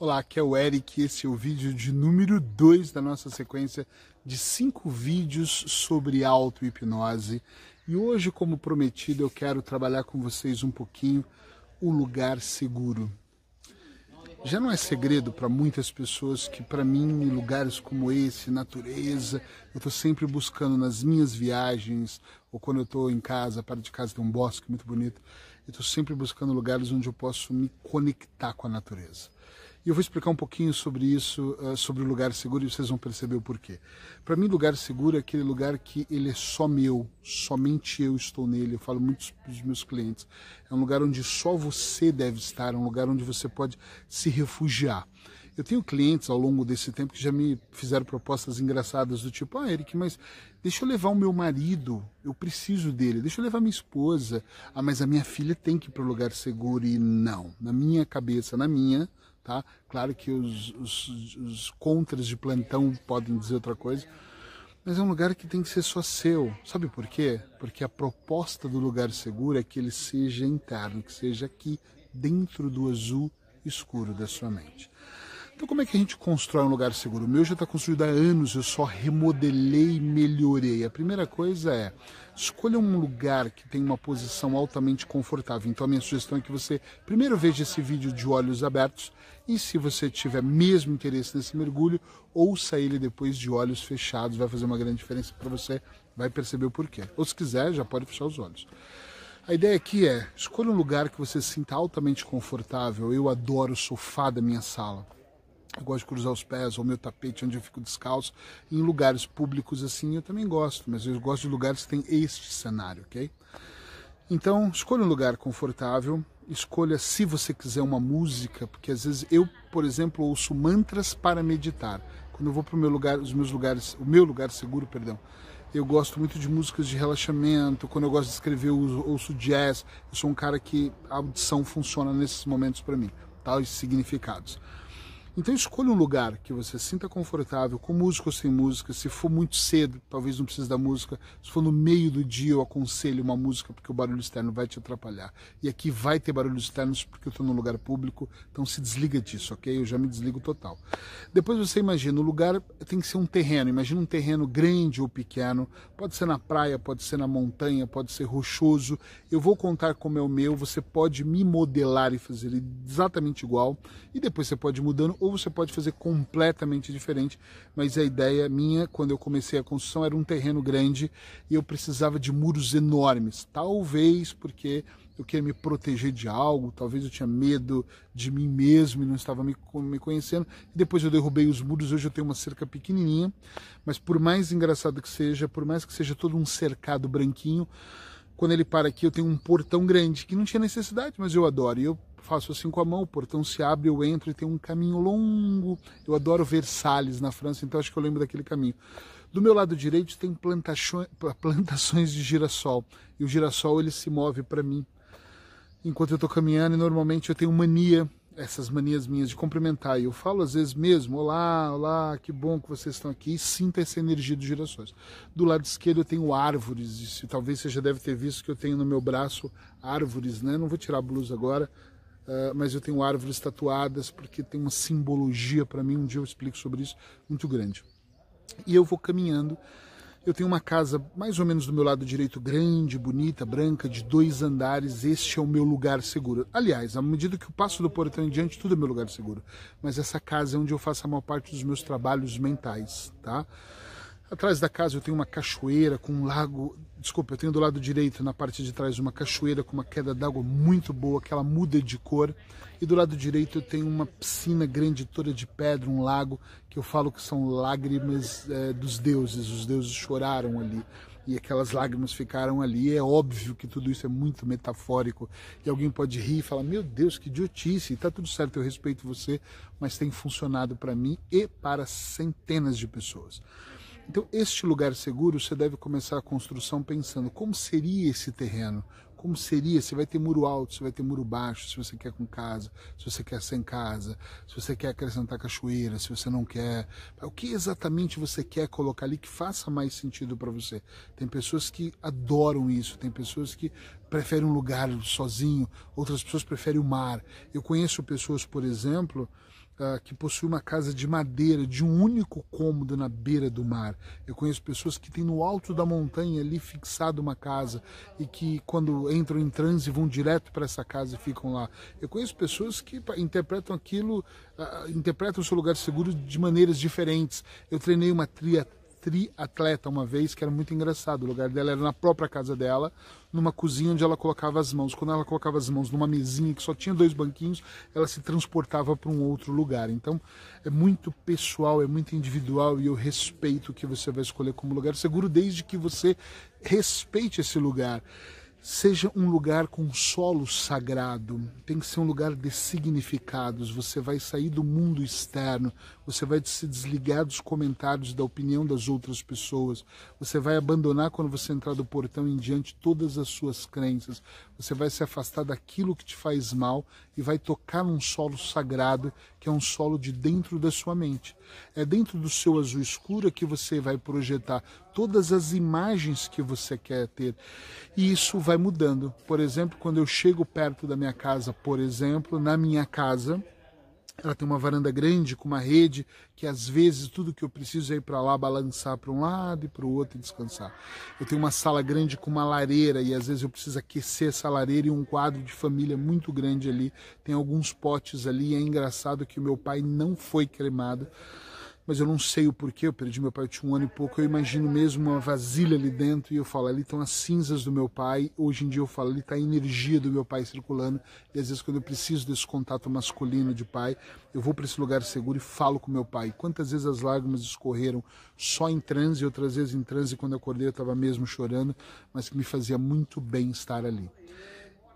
Olá, aqui é o Eric. Esse é o vídeo de número 2 da nossa sequência de cinco vídeos sobre auto-hipnose. E hoje, como prometido, eu quero trabalhar com vocês um pouquinho o lugar seguro. Já não é segredo para muitas pessoas que, para mim, em lugares como esse, natureza, eu estou sempre buscando nas minhas viagens, ou quando eu estou em casa, perto de casa tem um bosque muito bonito, eu estou sempre buscando lugares onde eu posso me conectar com a natureza. E eu vou explicar um pouquinho sobre isso, uh, sobre o lugar seguro, e vocês vão perceber o porquê. Para mim, lugar seguro é aquele lugar que ele é só meu, somente eu estou nele. Eu falo muito para os meus clientes. É um lugar onde só você deve estar, é um lugar onde você pode se refugiar. Eu tenho clientes ao longo desse tempo que já me fizeram propostas engraçadas do tipo, ah, Eric, mas deixa eu levar o meu marido, eu preciso dele, deixa eu levar minha esposa. Ah, mas a minha filha tem que ir para o lugar seguro. E não, na minha cabeça, na minha, Tá? Claro que os, os, os contras de plantão podem dizer outra coisa, mas é um lugar que tem que ser só seu. Sabe por quê? Porque a proposta do lugar seguro é que ele seja interno, que seja aqui dentro do azul escuro da sua mente. Então, como é que a gente constrói um lugar seguro? O meu já está construído há anos, eu só remodelei e melhorei. A primeira coisa é escolha um lugar que tem uma posição altamente confortável. Então, a minha sugestão é que você primeiro veja esse vídeo de olhos abertos e, se você tiver mesmo interesse nesse mergulho, ouça ele depois de olhos fechados. Vai fazer uma grande diferença para você, vai perceber o porquê. Ou, se quiser, já pode fechar os olhos. A ideia aqui é escolha um lugar que você se sinta altamente confortável. Eu adoro o sofá da minha sala eu gosto de cruzar os pés, ou meu tapete onde eu fico descalço. Em lugares públicos assim eu também gosto, mas eu gosto de lugares que tem este cenário, ok? Então, escolha um lugar confortável, escolha se você quiser uma música, porque às vezes eu, por exemplo, ouço mantras para meditar. Quando eu vou para o meu lugar, os meus lugares, o meu lugar seguro, perdão, eu gosto muito de músicas de relaxamento. Quando eu gosto de escrever, eu ouço jazz. Eu sou um cara que a audição funciona nesses momentos para mim, tais significados. Então escolha um lugar que você sinta confortável, com música ou sem música. Se for muito cedo, talvez não precise da música. Se for no meio do dia, eu aconselho uma música porque o barulho externo vai te atrapalhar. E aqui vai ter barulhos externos porque eu estou num lugar público, então se desliga disso, ok? Eu já me desligo total. Depois você imagina, o lugar tem que ser um terreno. Imagina um terreno grande ou pequeno. Pode ser na praia, pode ser na montanha, pode ser rochoso. Eu vou contar como é o meu. Você pode me modelar e fazer exatamente igual. E depois você pode ir mudando ou você pode fazer completamente diferente, mas a ideia minha, quando eu comecei a construção, era um terreno grande e eu precisava de muros enormes. Talvez porque eu queria me proteger de algo, talvez eu tinha medo de mim mesmo e não estava me, me conhecendo. E depois eu derrubei os muros, hoje eu tenho uma cerca pequenininha, mas por mais engraçado que seja, por mais que seja todo um cercado branquinho, quando ele para aqui eu tenho um portão grande, que não tinha necessidade, mas eu adoro. E eu faço assim com a mão, o portão se abre, eu entro e tem um caminho longo. Eu adoro Versalhes na França, então acho que eu lembro daquele caminho. Do meu lado direito tem plantações de girassol. E o girassol ele se move para mim enquanto eu estou caminhando e normalmente eu tenho mania, essas manias minhas de cumprimentar. E eu falo às vezes mesmo, olá, olá, que bom que vocês estão aqui. E sinta essa energia dos girassóis. Do lado esquerdo eu tenho árvores. E talvez você já deve ter visto que eu tenho no meu braço árvores, né? Não vou tirar a blusa agora Uh, mas eu tenho árvores tatuadas porque tem uma simbologia para mim, um dia eu explico sobre isso, muito grande. E eu vou caminhando, eu tenho uma casa mais ou menos do meu lado direito, grande, bonita, branca, de dois andares, este é o meu lugar seguro. Aliás, à medida que eu passo do portão em diante, tudo é meu lugar seguro. Mas essa casa é onde eu faço a maior parte dos meus trabalhos mentais, tá? Atrás da casa eu tenho uma cachoeira com um lago. Desculpa, eu tenho do lado direito, na parte de trás, uma cachoeira com uma queda d'água muito boa, que ela muda de cor. E do lado direito eu tenho uma piscina grande toda de pedra, um lago, eu falo que são lágrimas é, dos deuses. Os deuses choraram ali. E aquelas lágrimas ficaram ali. É óbvio que tudo isso é muito metafórico. E alguém pode rir e falar: Meu Deus, que idiotice. Tá tudo certo, eu respeito você, mas tem funcionado para mim e para centenas de pessoas. Então, este lugar seguro, você deve começar a construção pensando como seria esse terreno, como seria, se vai ter muro alto, se vai ter muro baixo, se você quer com casa, se você quer sem casa, se você quer acrescentar cachoeira, se você não quer. O que exatamente você quer colocar ali que faça mais sentido para você? Tem pessoas que adoram isso, tem pessoas que preferem um lugar sozinho, outras pessoas preferem o mar. Eu conheço pessoas, por exemplo, uh, que possui uma casa de madeira, de um único cômodo na beira do mar. Eu conheço pessoas que têm no alto da montanha ali fixado uma casa e que quando entram em transe vão direto para essa casa e ficam lá. Eu conheço pessoas que interpretam aquilo, uh, interpretam o seu lugar seguro de maneiras diferentes. Eu treinei uma tria triatleta uma vez, que era muito engraçado. O lugar dela era na própria casa dela, numa cozinha onde ela colocava as mãos. Quando ela colocava as mãos numa mesinha que só tinha dois banquinhos, ela se transportava para um outro lugar. Então é muito pessoal, é muito individual e eu respeito o que você vai escolher como lugar seguro, desde que você respeite esse lugar seja um lugar com solo sagrado, tem que ser um lugar de significados. Você vai sair do mundo externo, você vai se desligar dos comentários da opinião das outras pessoas, você vai abandonar quando você entrar do portão em diante todas as suas crenças, você vai se afastar daquilo que te faz mal e vai tocar num solo sagrado, que é um solo de dentro da sua mente. É dentro do seu azul escuro que você vai projetar todas as imagens que você quer ter. E isso vai mudando. Por exemplo, quando eu chego perto da minha casa, por exemplo, na minha casa, ela tem uma varanda grande com uma rede que às vezes tudo que eu preciso é ir para lá balançar para um lado e para o outro e descansar. Eu tenho uma sala grande com uma lareira e às vezes eu preciso aquecer essa lareira e um quadro de família muito grande ali. Tem alguns potes ali. É engraçado que o meu pai não foi cremado mas eu não sei o porquê. Eu perdi meu pai, tinha um ano e pouco. Eu imagino mesmo uma vasilha ali dentro e eu falo, ali estão as cinzas do meu pai. Hoje em dia eu falo, ali está a energia do meu pai circulando. E às vezes, quando eu preciso desse contato masculino de pai, eu vou para esse lugar seguro e falo com meu pai. Quantas vezes as lágrimas escorreram só em transe, outras vezes em transe, quando eu acordei eu estava mesmo chorando, mas que me fazia muito bem estar ali.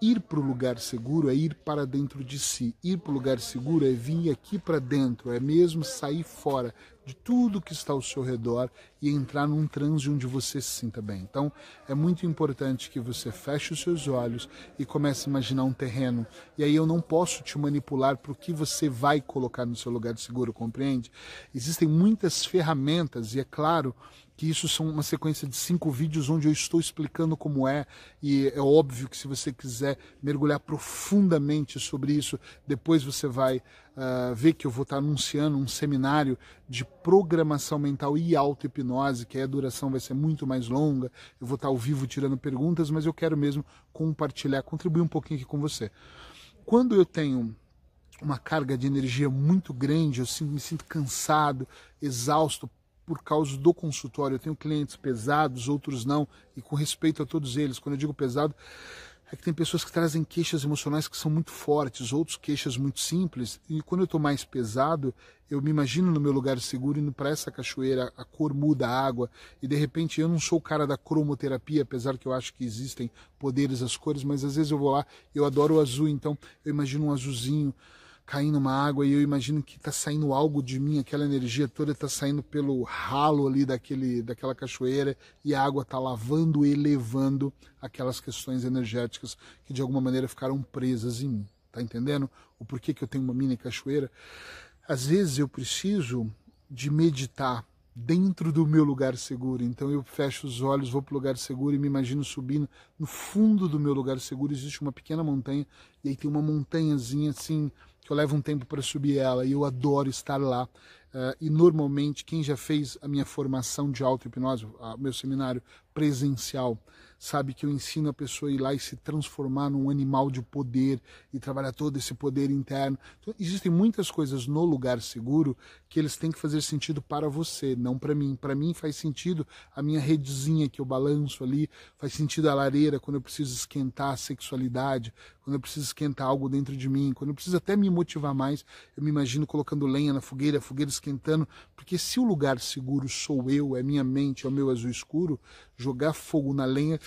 Ir para o lugar seguro é ir para dentro de si. Ir para o lugar seguro é vir aqui para dentro, é mesmo sair fora de tudo que está ao seu redor e entrar num transe onde você se sinta bem. Então, é muito importante que você feche os seus olhos e comece a imaginar um terreno. E aí eu não posso te manipular para o que você vai colocar no seu lugar seguro, compreende? Existem muitas ferramentas e é claro que isso são uma sequência de cinco vídeos onde eu estou explicando como é, e é óbvio que se você quiser mergulhar profundamente sobre isso, depois você vai uh, ver que eu vou estar anunciando um seminário de programação mental e auto-hipnose, que a duração vai ser muito mais longa, eu vou estar ao vivo tirando perguntas, mas eu quero mesmo compartilhar, contribuir um pouquinho aqui com você. Quando eu tenho uma carga de energia muito grande, eu me sinto cansado, exausto, por causa do consultório. Eu tenho clientes pesados, outros não, e com respeito a todos eles, quando eu digo pesado, é que tem pessoas que trazem queixas emocionais que são muito fortes, outros queixas muito simples, e quando eu estou mais pesado, eu me imagino no meu lugar seguro indo para essa cachoeira, a cor muda a água, e de repente eu não sou o cara da cromoterapia, apesar que eu acho que existem poderes as cores, mas às vezes eu vou lá, eu adoro o azul, então eu imagino um azulzinho, caindo uma água e eu imagino que está saindo algo de mim, aquela energia toda está saindo pelo ralo ali daquele, daquela cachoeira e a água está lavando e elevando aquelas questões energéticas que de alguma maneira ficaram presas em mim. Tá entendendo o porquê que eu tenho uma mini cachoeira? Às vezes eu preciso de meditar dentro do meu lugar seguro. Então eu fecho os olhos, vou para o lugar seguro e me imagino subindo. No fundo do meu lugar seguro existe uma pequena montanha e aí tem uma montanhazinha assim que eu levo um tempo para subir ela e eu adoro estar lá. Uh, e normalmente quem já fez a minha formação de auto-hipnose, meu seminário presencial, sabe que eu ensino a pessoa a ir lá e se transformar num animal de poder e trabalhar todo esse poder interno. Então, existem muitas coisas no lugar seguro que eles têm que fazer sentido para você, não para mim. Para mim faz sentido a minha redezinha que eu balanço ali, faz sentido a lareira quando eu preciso esquentar a sexualidade, quando eu preciso esquentar algo dentro de mim, quando eu preciso até me motivar mais, eu me imagino colocando lenha na fogueira, a fogueira esquentando, porque se o lugar seguro sou eu, é minha mente, é o meu azul escuro, jogar fogo na lenha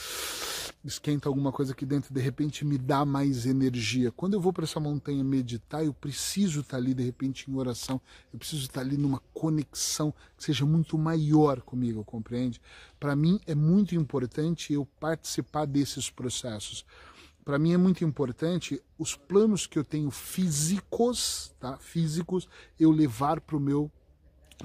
esquenta alguma coisa aqui dentro, de repente me dá mais energia. Quando eu vou para essa montanha meditar, eu preciso estar tá ali de repente em oração, eu preciso estar tá ali numa conexão que seja muito maior comigo, compreende? Para mim é muito importante eu participar desses processos. Para mim é muito importante os planos que eu tenho físicos, tá? Físicos, eu levar para o meu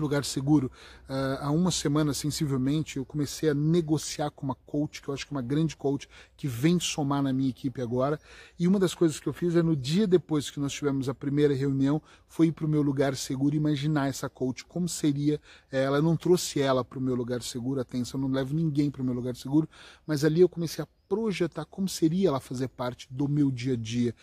lugar seguro. Uh, há uma semana, sensivelmente, eu comecei a negociar com uma coach, que eu acho que é uma grande coach, que vem somar na minha equipe agora. E uma das coisas que eu fiz é no dia depois que nós tivemos a primeira reunião, foi ir para o meu lugar seguro imaginar essa coach, como seria ela. Eu não trouxe ela para o meu lugar seguro, atenção, não levo ninguém para o meu lugar seguro, mas ali eu comecei a projetar como seria ela fazer parte do meu dia a dia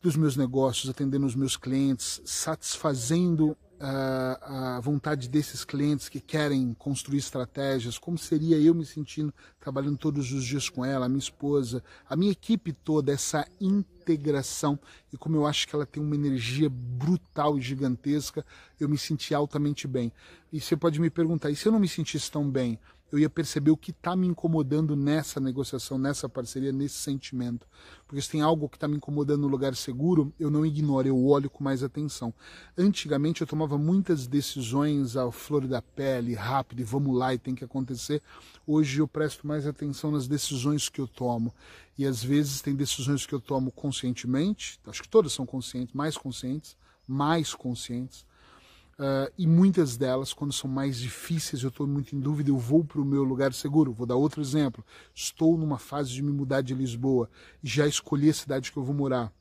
dos meus negócios, atendendo os meus clientes, satisfazendo a, vontade desses clientes que querem construir estratégias, como seria eu me sentindo trabalhando todos os dias com ela, a minha esposa, a minha equipe toda, essa integração e como eu acho que ela tem uma energia brutal e gigantesca, eu me senti altamente bem. E você pode me perguntar, e se eu não me sentisse tão bem? Eu ia perceber o que está me incomodando nessa negociação, nessa parceria, nesse sentimento. Porque se tem algo que está me incomodando no lugar seguro, eu não ignoro, eu olho com mais atenção. Antigamente eu tomava muitas decisões à flor da pele, rápido, e vamos lá, e tem que acontecer. Hoje eu presto mais atenção nas decisões que eu tomo. E às vezes tem decisões que eu tomo conscientemente, acho que todas são conscientes, mais conscientes, mais conscientes Uh, e muitas delas, quando são mais difíceis, eu estou muito em dúvida, eu vou para o meu lugar seguro. Vou dar outro exemplo. Estou numa fase de me mudar de Lisboa já escolhi a cidade que eu vou morar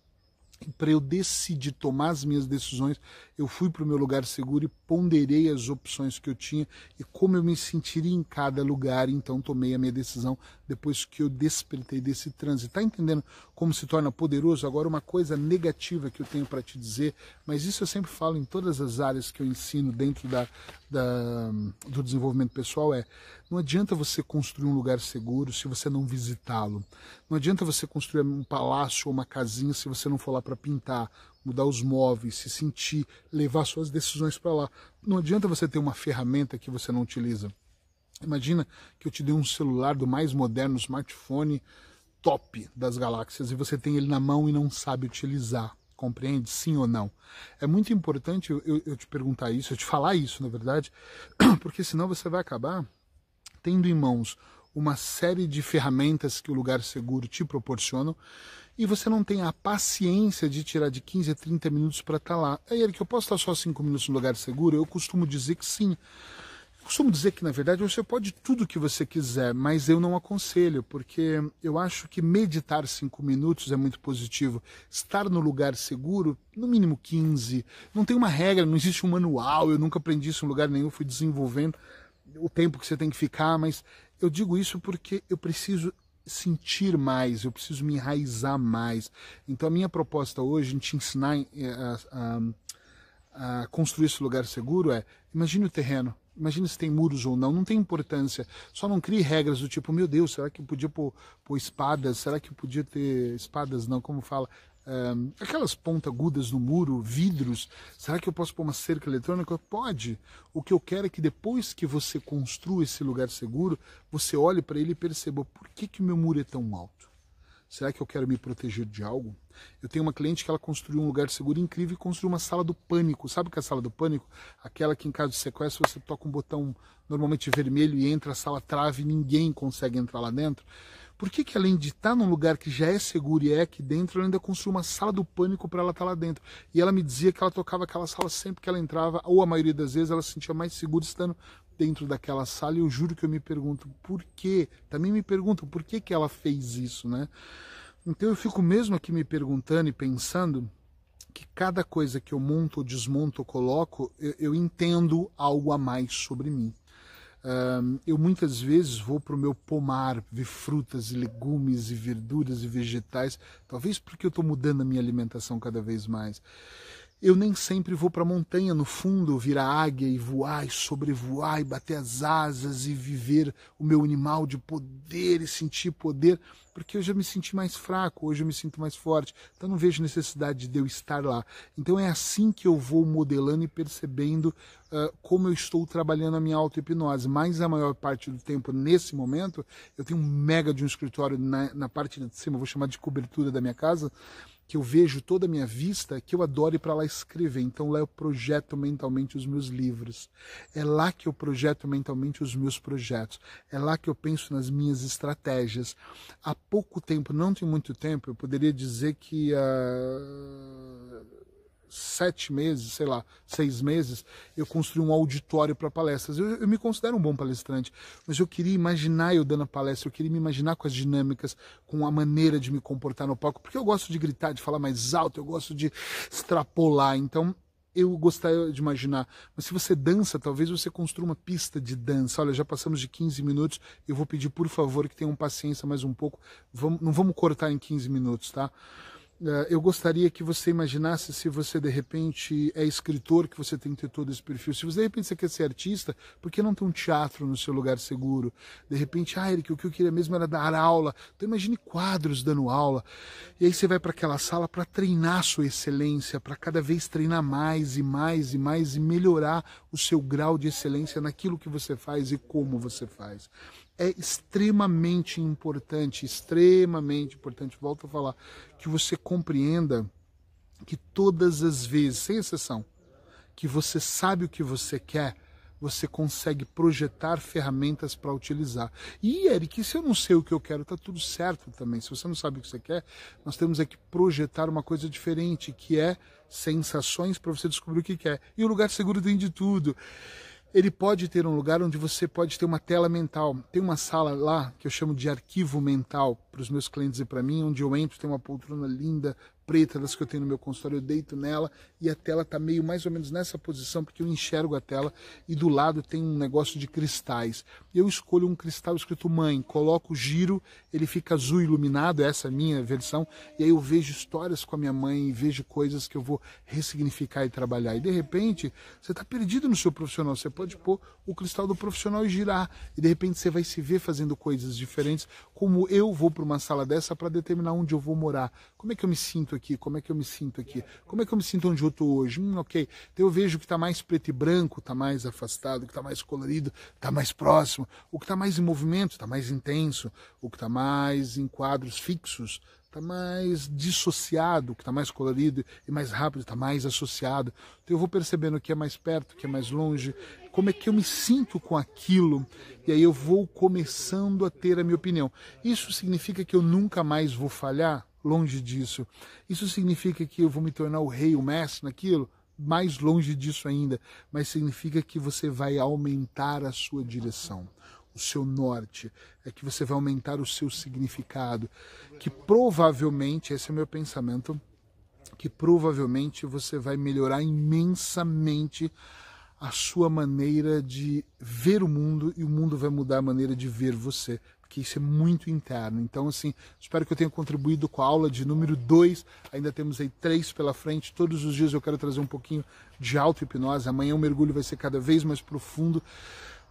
para eu decidir tomar as minhas decisões, eu fui para o meu lugar seguro e ponderei as opções que eu tinha e como eu me sentiria em cada lugar, então tomei a minha decisão depois que eu despertei desse trânsito. Está entendendo como se torna poderoso? Agora, uma coisa negativa que eu tenho para te dizer, mas isso eu sempre falo em todas as áreas que eu ensino dentro da, da, do desenvolvimento pessoal é não adianta você construir um lugar seguro se você não visitá-lo. Não adianta você construir um palácio ou uma casinha se você não for lá para pintar, mudar os móveis, se sentir, levar suas decisões para lá. Não adianta você ter uma ferramenta que você não utiliza. Imagina que eu te dei um celular do mais moderno smartphone top das galáxias e você tem ele na mão e não sabe utilizar. Compreende? Sim ou não? É muito importante eu, eu, eu, te perguntar isso, eu te falar isso, na verdade, porque senão você vai acabar tendo em mãos uma série de ferramentas que o lugar seguro te proporciona e você não tem a paciência de tirar de 15 a 30 minutos para estar tá lá. É ele que eu posso estar só 5 minutos no lugar seguro? Eu costumo dizer que sim costumo dizer que, na verdade, você pode tudo o que você quiser, mas eu não aconselho, porque eu acho que meditar cinco minutos é muito positivo. Estar no lugar seguro, no mínimo 15. Não tem uma regra, não existe um manual, eu nunca aprendi isso em lugar nenhum, fui desenvolvendo o tempo que você tem que ficar, mas eu digo isso porque eu preciso sentir mais, eu preciso me enraizar mais. Então a minha proposta hoje em te ensinar eh, a, a, a construir esse lugar seguro é, imagine o terreno, Imagina se tem muros ou não, não tem importância. Só não crie regras do tipo, meu Deus, será que eu podia pôr, pôr espadas? Será que eu podia ter espadas, não, como fala? Um, aquelas ponta-agudas no muro, vidros. Será que eu posso pôr uma cerca eletrônica? Pode. O que eu quero é que depois que você construa esse lugar seguro, você olhe para ele e perceba por que, que o meu muro é tão alto. Será que eu quero me proteger de algo? Eu tenho uma cliente que ela construiu um lugar seguro incrível e construiu uma sala do pânico. Sabe o que é a sala do pânico? Aquela que em caso de sequestro você toca um botão normalmente vermelho e entra a sala trave e ninguém consegue entrar lá dentro. Por que, que além de estar num lugar que já é seguro e é aqui dentro, ela ainda construiu uma sala do pânico para ela estar lá dentro? E ela me dizia que ela tocava aquela sala sempre que ela entrava, ou a maioria das vezes ela se sentia mais segura estando dentro daquela sala. E eu juro que eu me pergunto por quê? Também me pergunto por que, que ela fez isso, né? Então eu fico mesmo aqui me perguntando e pensando que cada coisa que eu monto, desmonto, coloco, eu, eu entendo algo a mais sobre mim. Eu muitas vezes vou para o meu pomar ver frutas e legumes e verduras e vegetais, talvez porque eu estou mudando a minha alimentação cada vez mais. Eu nem sempre vou para a montanha no fundo virar águia e voar e sobrevoar e bater as asas e viver o meu animal de poder e sentir poder, porque eu já me senti mais fraco, hoje eu me sinto mais forte, então não vejo necessidade de eu estar lá. Então é assim que eu vou modelando e percebendo uh, como eu estou trabalhando a minha auto-hipnose. Mas a maior parte do tempo, nesse momento, eu tenho um mega de um escritório na, na parte de cima, vou chamar de cobertura da minha casa, que eu vejo toda a minha vista, que eu adoro ir para lá escrever. Então lá eu projeto mentalmente os meus livros. É lá que eu projeto mentalmente os meus projetos. É lá que eu penso nas minhas estratégias. Há pouco tempo, não tem muito tempo, eu poderia dizer que uh, sete meses, sei lá, seis meses, eu construí um auditório para palestras. Eu, eu, me considero um bom palestrante, mas eu queria imaginar eu dando a palestra, eu queria me imaginar com as dinâmicas, com a maneira de me comportar no palco, porque eu gosto de gritar, de falar mais alto, eu gosto de extrapolar. Então, eu gostaria de imaginar. Mas se você dança, talvez você construa uma pista de dança. Olha, já passamos de 15 minutos. Eu vou pedir, por favor, que tenham paciência mais um pouco. Vamos, não vamos cortar em 15 minutos, tá? Eh, eu gostaria que você imaginasse se você de repente é escritor, que você tem que ter todo esse perfil. Se você de repente você quer ser artista, por que não ter um teatro no seu lugar seguro? De repente, ah, Eric, o que eu queria mesmo era dar aula. Então imagine quadros dando aula. E aí você vai para aquela sala para treinar sua excelência, para cada vez treinar mais e mais e mais e melhorar o seu grau de excelência naquilo que você faz e como você faz é extremamente importante, extremamente importante, volto a falar, que você compreenda que todas as vezes, sem exceção, que você sabe o que você quer, você consegue projetar ferramentas para utilizar. E, Eric, se eu não sei o que eu quero, tá tudo certo também. Se você não sabe o que você quer, nós temos que projetar uma coisa diferente, que é sensações para você descobrir o que quer. E o lugar seguro tem de tudo ele pode ter um lugar onde você pode ter uma tela mental. Tem uma sala lá que eu chamo de arquivo mental para os meus clientes e para mim, onde eu entro, tem uma poltrona linda, preta das que eu tenho no meu consultório, eu deito nela e a tela está meio mais ou menos nessa posição, porque eu enxergo a tela e do lado tem um negócio de cristais. Eu escolho um cristal escrito mãe, coloco o giro, ele fica azul iluminado, essa é a minha versão, e aí eu vejo histórias com a minha mãe e vejo coisas que eu vou ressignificar e trabalhar. E de repente, você está perdido no seu profissional, você pode pôr o cristal do profissional e girar, e de repente você vai se ver fazendo coisas diferentes, como eu vou para uma sala dessa para determinar onde eu vou morar. Como é que eu me sinto aqui? Como é que eu me sinto aqui? Como é que eu me sinto onde eu estou hoje? Hum, ok. Então eu vejo que está mais preto e branco, está mais afastado, que está mais colorido, está mais próximo. O que está mais em movimento, está mais intenso. O que está mais em quadros fixos, está mais dissociado, que está mais colorido e mais rápido, está mais associado. Então eu vou percebendo o que é mais perto, o que é mais longe, como é que eu me sinto com aquilo, e aí eu vou começando a ter a minha opinião. Isso significa que eu nunca mais vou falhar? longe disso. Isso significa que eu vou me tornar o rei, o mestre naquilo? Mais longe disso ainda, mas significa que você vai aumentar a sua direção, o seu norte, é que você vai aumentar o seu significado, que provavelmente, esse é meu pensamento, que provavelmente você vai melhorar imensamente a sua maneira de ver o mundo e o mundo vai mudar a maneira de ver você que isso é muito interno. Então, assim, espero que eu tenha contribuído com a aula de número 2. Ainda temos aí três pela frente. Todos os dias eu quero trazer um pouquinho de auto-hipnose. Amanhã o mergulho vai ser cada vez mais profundo.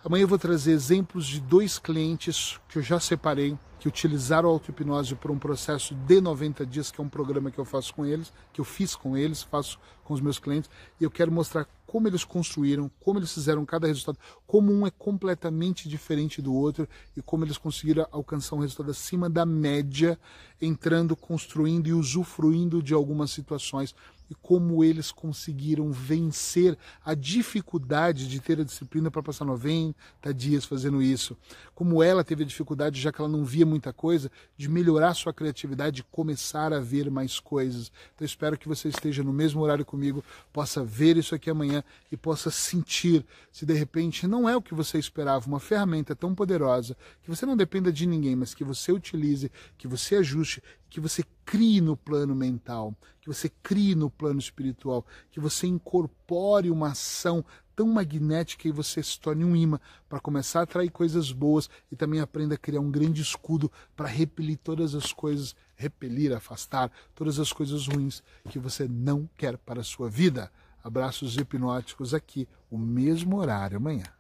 Amanhã eu vou trazer exemplos de dois clientes que eu já separei, que utilizaram a auto-hipnose por um processo de 90 dias, que é um programa que eu faço com eles, que eu fiz com eles, faço com os meus clientes, e eu quero mostrar como eles construíram, como eles fizeram cada resultado, como um é completamente diferente do outro e como eles conseguiram alcançar um resultado acima da média, entrando, construindo e usufruindo de algumas situações e como eles conseguiram vencer a dificuldade de ter a disciplina para passar 90 dias fazendo isso. Como ela teve a dificuldade, já que ela não via muita coisa, de melhorar sua criatividade e começar a ver mais coisas. Então espero que você esteja no mesmo horário comigo, possa ver isso aqui amanhã e possa sentir se de repente não é o que você esperava, uma ferramenta tão poderosa que você não dependa de ninguém, mas que você utilize, que você ajuste, que você crie no plano mental, que você crie no plano espiritual, que você incorpore uma ação tão magnética e você se torne um imã para começar a atrair coisas boas e também aprenda a criar um grande escudo para repelir todas as coisas, repelir, afastar todas as coisas ruins que você não quer para a sua vida. Abraços hipnóticos aqui, o mesmo horário amanhã.